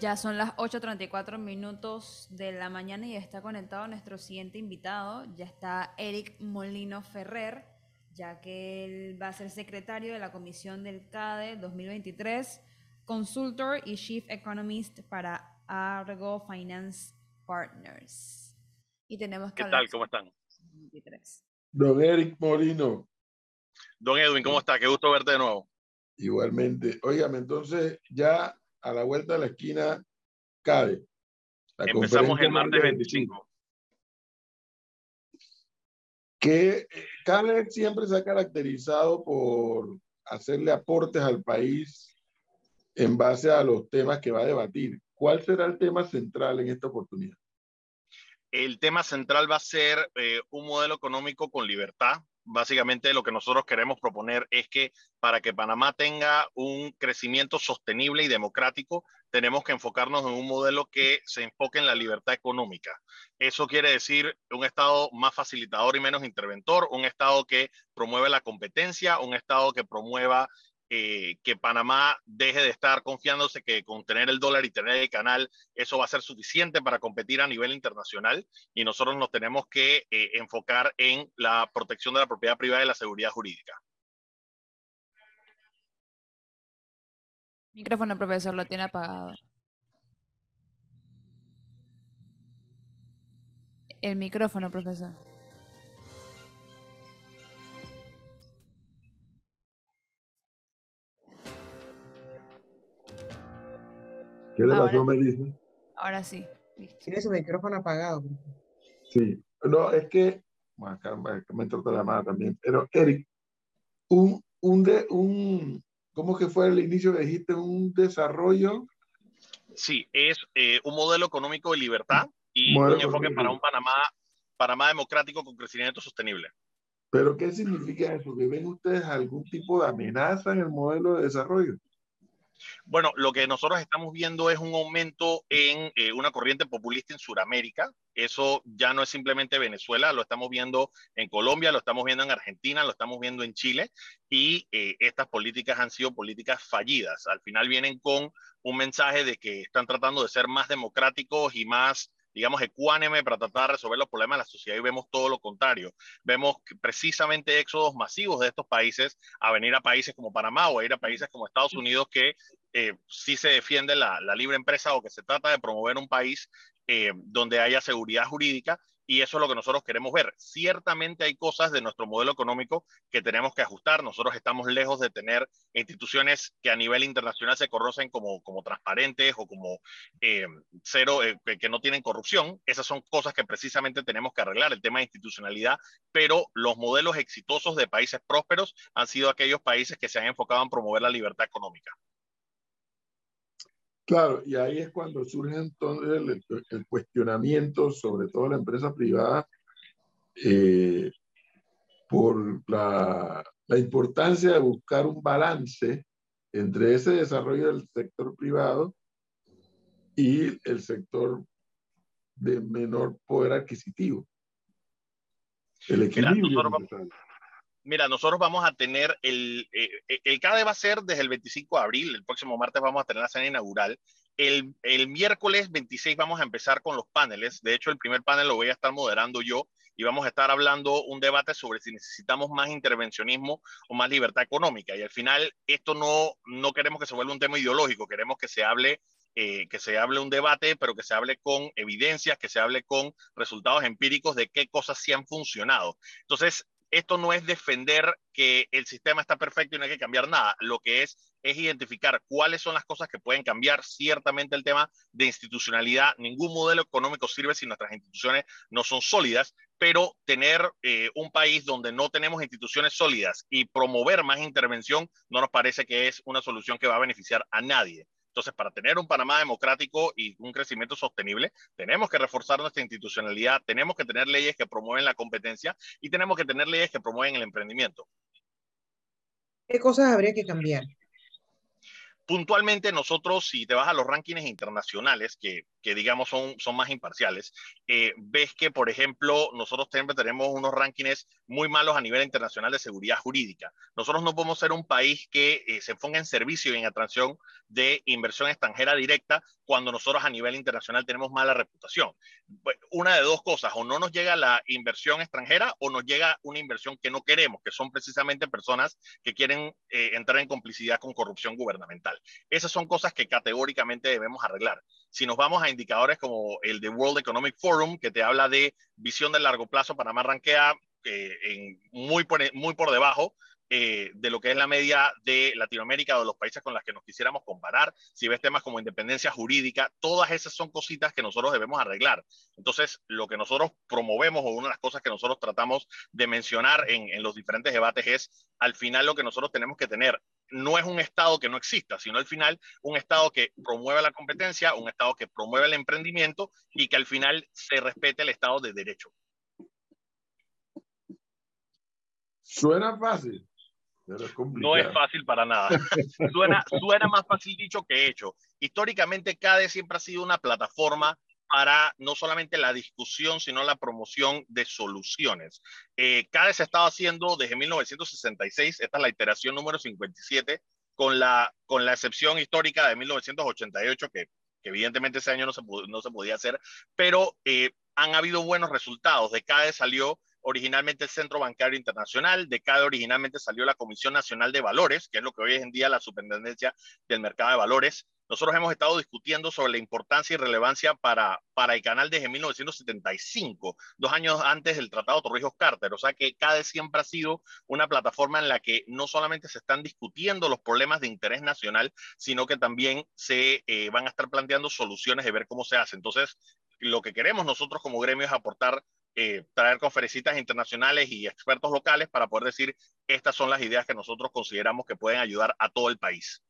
Ya son las 8.34 minutos de la mañana y está conectado nuestro siguiente invitado. Ya está Eric Molino Ferrer, ya que él va a ser secretario de la comisión del CADE 2023, consultor y chief economist para Argo Finance Partners. Y tenemos ¿Qué tal? ¿Cómo están? Don Eric Molino. Don Edwin, ¿cómo está? Qué gusto verte de nuevo. Igualmente. Óigame, entonces ya a la vuelta de la esquina cae. Empezamos el martes 25. Que CADE siempre se ha caracterizado por hacerle aportes al país en base a los temas que va a debatir. ¿Cuál será el tema central en esta oportunidad? El tema central va a ser eh, un modelo económico con libertad, básicamente lo que nosotros queremos proponer es que para que Panamá tenga un crecimiento sostenible y democrático, tenemos que enfocarnos en un modelo que se enfoque en la libertad económica. Eso quiere decir un Estado más facilitador y menos interventor, un Estado que promueve la competencia, un Estado que promueva eh, que Panamá deje de estar confiándose que con tener el dólar y tener el canal, eso va a ser suficiente para competir a nivel internacional y nosotros nos tenemos que eh, enfocar en la protección de la propiedad privada y la seguridad jurídica. Micrófono, profesor, lo tiene apagado. El micrófono, profesor. ¿Qué le pasó, me dice? Ahora sí. Tiene su micrófono apagado. Sí, no, es que, bueno, acá me entró la llamada también, pero Eric, un, un, de, un, ¿cómo que fue el inicio que dijiste? Un desarrollo. Sí, es eh, un modelo económico de libertad y un enfoque para un Panamá, Panamá democrático con crecimiento sostenible. ¿Pero qué significa eso? ¿Que ven ustedes algún tipo de amenaza en el modelo de desarrollo? Bueno, lo que nosotros estamos viendo es un aumento en eh, una corriente populista en Sudamérica. Eso ya no es simplemente Venezuela, lo estamos viendo en Colombia, lo estamos viendo en Argentina, lo estamos viendo en Chile y eh, estas políticas han sido políticas fallidas. Al final vienen con un mensaje de que están tratando de ser más democráticos y más digamos, ecuánime para tratar de resolver los problemas de la sociedad y vemos todo lo contrario. Vemos precisamente éxodos masivos de estos países a venir a países como Panamá o a ir a países como Estados Unidos que eh, sí se defiende la, libre empresa o que se trata de promover un país eh, donde haya seguridad jurídica y eso es lo que nosotros queremos ver. Ciertamente hay cosas de nuestro modelo económico que tenemos que ajustar. Nosotros estamos lejos de tener instituciones que a nivel internacional se conocen como, como transparentes o como eh, cero, eh, que no tienen corrupción. Esas son cosas que precisamente tenemos que arreglar, el tema de institucionalidad, pero los modelos exitosos de países prósperos han sido aquellos países que se han enfocado en promover la libertad económica. Claro, y ahí es cuando surge entonces el, cuestionamiento, sobre todo la empresa privada, eh, por la, la, importancia de buscar un balance entre ese desarrollo del sector privado y el sector de menor poder adquisitivo. El equilibrio. Mira, nosotros vamos a tener el, eh, eh, el CADE va a ser desde el 25 de abril, el próximo martes vamos a tener la cena inaugural. El, el, miércoles 26 vamos a empezar con los paneles. De hecho, el primer panel lo voy a estar moderando yo y vamos a estar hablando un debate sobre si necesitamos más intervencionismo o más libertad económica. Y al final, esto no, no queremos que se vuelva un tema ideológico, queremos que se hable eh, que se hable un debate, pero que se hable con evidencias, que se hable con resultados empíricos de qué cosas sí han funcionado. Entonces, esto no es defender que el sistema está perfecto y no hay que cambiar nada. Lo que es es identificar cuáles son las cosas que pueden cambiar. Ciertamente el tema de institucionalidad, ningún modelo económico sirve si nuestras instituciones no son sólidas, pero tener eh, un país donde no tenemos instituciones sólidas y promover más intervención no nos parece que es una solución que va a beneficiar a nadie. Entonces, para tener un Panamá democrático y un crecimiento sostenible, tenemos que reforzar nuestra institucionalidad, tenemos que tener leyes que promueven la competencia y tenemos que tener leyes que promueven el emprendimiento. ¿Qué cosas habría que cambiar? puntualmente nosotros, si te vas a los rankings internacionales, que, que digamos son, son más imparciales, eh, ves que, por ejemplo, nosotros siempre tenemos unos rankings muy malos a nivel internacional de seguridad jurídica. Nosotros no podemos ser un país que eh, se ponga en servicio y en atracción de inversión extranjera directa cuando nosotros a nivel internacional tenemos mala reputación. Una de dos cosas, o no nos llega la inversión extranjera o nos llega una inversión que no queremos, que son precisamente personas que quieren eh, entrar en complicidad con corrupción gubernamental. Esas son cosas que categóricamente debemos arreglar. Si nos vamos a indicadores como el de World Economic Forum, que te habla de visión de largo plazo, Panamá rankea eh, en muy, muy por debajo eh, de lo que es la media de Latinoamérica o de los países con los que nos quisiéramos comparar. Si ves temas como independencia jurídica, todas esas son cositas que nosotros debemos arreglar. Entonces, lo que nosotros promovemos o una de las cosas que nosotros tratamos de mencionar en, los diferentes debates es, al final lo que nosotros tenemos que tener no es un Estado que no exista, sino al final un Estado que promueve la competencia, un Estado que promueve el emprendimiento y que al final se respete el Estado de Derecho. Suena fácil, no es fácil para nada. suena, suena más fácil dicho que hecho. Históricamente, CADE siempre ha sido una plataforma para no solamente la discusión, sino la promoción de soluciones. Eh, CADE se ha estado haciendo desde 1966, esta es la iteración número 57, con la, con la excepción histórica de 1988, que, que evidentemente ese año no se, no se podía hacer, pero eh, han habido buenos resultados. De CADE salió originalmente el Centro Bancario Internacional, de cada originalmente salió la Comisión Nacional de Valores, que es lo que hoy es en día la Superintendencia del Mercado de Valores. Nosotros hemos estado discutiendo sobre la importancia y relevancia para, para el canal desde 1975, dos años antes del Tratado Torrijos-Carter. O sea que CADE siempre ha sido una plataforma en la que no solamente se están discutiendo los problemas de interés nacional, sino que también se eh, van a estar planteando soluciones de ver cómo se hace. Entonces, lo que queremos nosotros como gremio es aportar eh, traer conferencistas internacionales y expertos locales para poder decir estas son las ideas que nosotros consideramos que pueden ayudar a todo el país.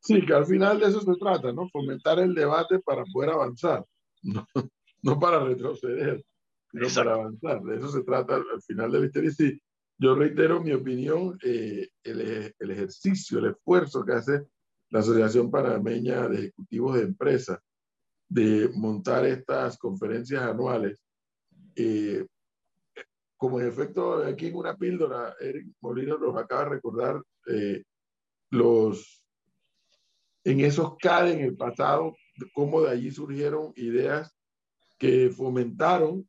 Sí, que al final de eso se trata, ¿no? Fomentar el debate para poder avanzar, no, no para retroceder, sino para avanzar. De eso se trata al final de la historia. Y sí, yo reitero mi opinión, eh, el, el ejercicio, el esfuerzo que hace la Asociación Panameña de Ejecutivos de Empresas de montar estas conferencias anuales. Eh, como en efecto, aquí en una píldora, Eric Molina nos acaba de recordar eh, los, en esos CAD en el pasado, cómo de allí surgieron ideas que fomentaron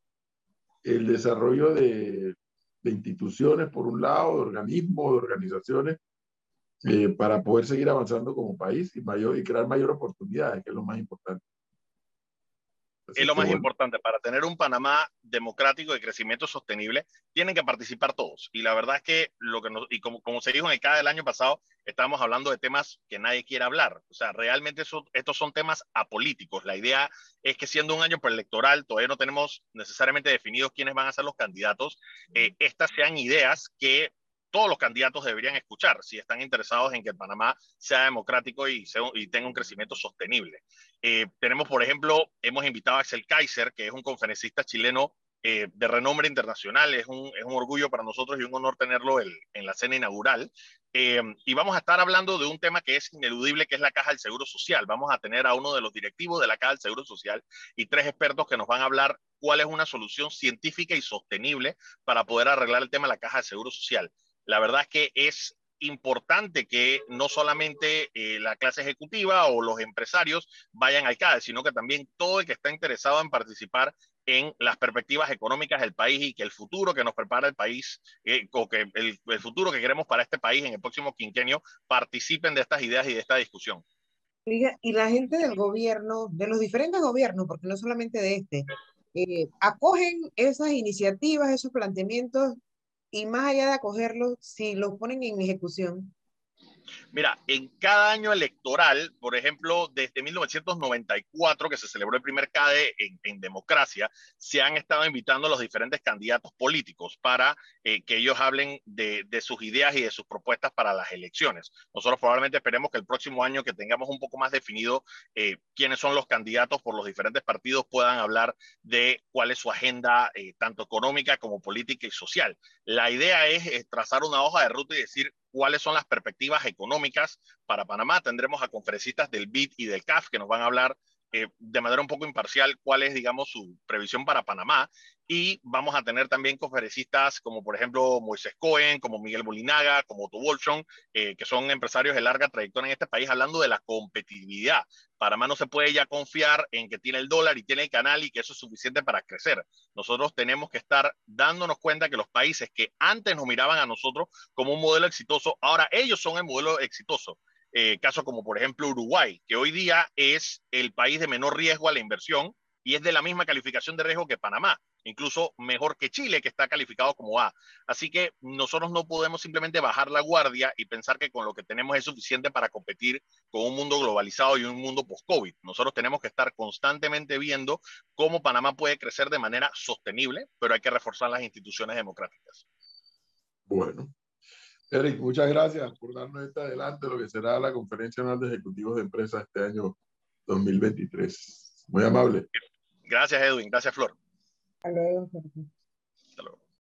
el desarrollo de, de instituciones, por un lado, de organismos, de organizaciones, eh, para poder seguir avanzando como país y, mayor, y crear mayor oportunidades, que es lo más importante es lo más importante. Para tener un Panamá democrático de crecimiento sostenible, tienen que participar todos. Y la verdad es que, lo que nos, y como, como se dijo en el CAD del año pasado, estamos hablando de temas que nadie quiere hablar. O sea, realmente estos son temas apolíticos. La idea es que siendo un año preelectoral, todavía no tenemos necesariamente definidos quiénes van a ser los candidatos. Eh, estas sean ideas que todos los candidatos deberían escuchar si están interesados en que Panamá sea democrático y, tenga un crecimiento sostenible. Eh, tenemos, por ejemplo, hemos invitado a Axel Kaiser, que es un conferencista chileno eh, de renombre internacional. Es un, orgullo para nosotros y un honor tenerlo en la cena inaugural. Eh, y vamos a estar hablando de un tema que es ineludible, que es la Caja del Seguro Social. Vamos a tener a uno de los directivos de la Caja del Seguro Social y tres expertos que nos van a hablar cuál es una solución científica y sostenible para poder arreglar el tema de la Caja del Seguro Social. La verdad es que es importante que no solamente eh, la clase ejecutiva o los empresarios vayan al CADE, sino que también todo el que está interesado en participar en las perspectivas económicas del país y que el futuro que nos prepara el país, eh, o que el, futuro que queremos para este país en el próximo quinquenio, participen de estas ideas y de esta discusión. Y la gente del gobierno, de los diferentes gobiernos, porque no solamente de este, eh, acogen esas iniciativas, esos planteamientos y más allá de acogerlo, si lo ponen en ejecución, Mira, en cada año electoral, por ejemplo, desde 1994, que se celebró el primer CADE en, democracia, se han estado invitando a los diferentes candidatos políticos para eh, que ellos hablen de, sus ideas y de sus propuestas para las elecciones. Nosotros probablemente esperemos que el próximo año que tengamos un poco más definido eh, quiénes son los candidatos por los diferentes partidos puedan hablar de cuál es su agenda, eh, tanto económica como política y social. La idea es trazar una hoja de ruta y decir cuáles son las perspectivas económicas para Panamá. Tendremos a conferencistas del BID y del CAF que nos van a hablar eh, de manera un poco imparcial cuál es, digamos, su previsión para Panamá. Y vamos a tener también conferencistas como, por ejemplo, Moisés Cohen, como Miguel Molinaga, como Otto Wolfson, eh, que son empresarios de larga trayectoria en este país, hablando de la competitividad. Panamá no se puede ya confiar en que tiene el dólar y tiene el canal y que eso es suficiente para crecer. Nosotros tenemos que estar dándonos cuenta que los países que antes nos miraban a nosotros como un modelo exitoso, ahora ellos son el modelo exitoso. Eh, caso como por ejemplo Uruguay, que hoy día es el país de menor riesgo a la inversión y es de la misma calificación de riesgo que Panamá, incluso mejor que Chile, que está calificado como A. Así que nosotros no podemos simplemente bajar la guardia y pensar que con lo que tenemos es suficiente para competir con un mundo globalizado y un mundo post-COVID. Nosotros tenemos que estar constantemente viendo cómo Panamá puede crecer de manera sostenible, pero hay que reforzar las instituciones democráticas. Bueno, Eric, muchas gracias por darnos este adelante lo que será la Conferencia Anual de Ejecutivos de Empresas este año 2023. Muy amable. Gracias, Edwin. Gracias, Flor. Hasta luego.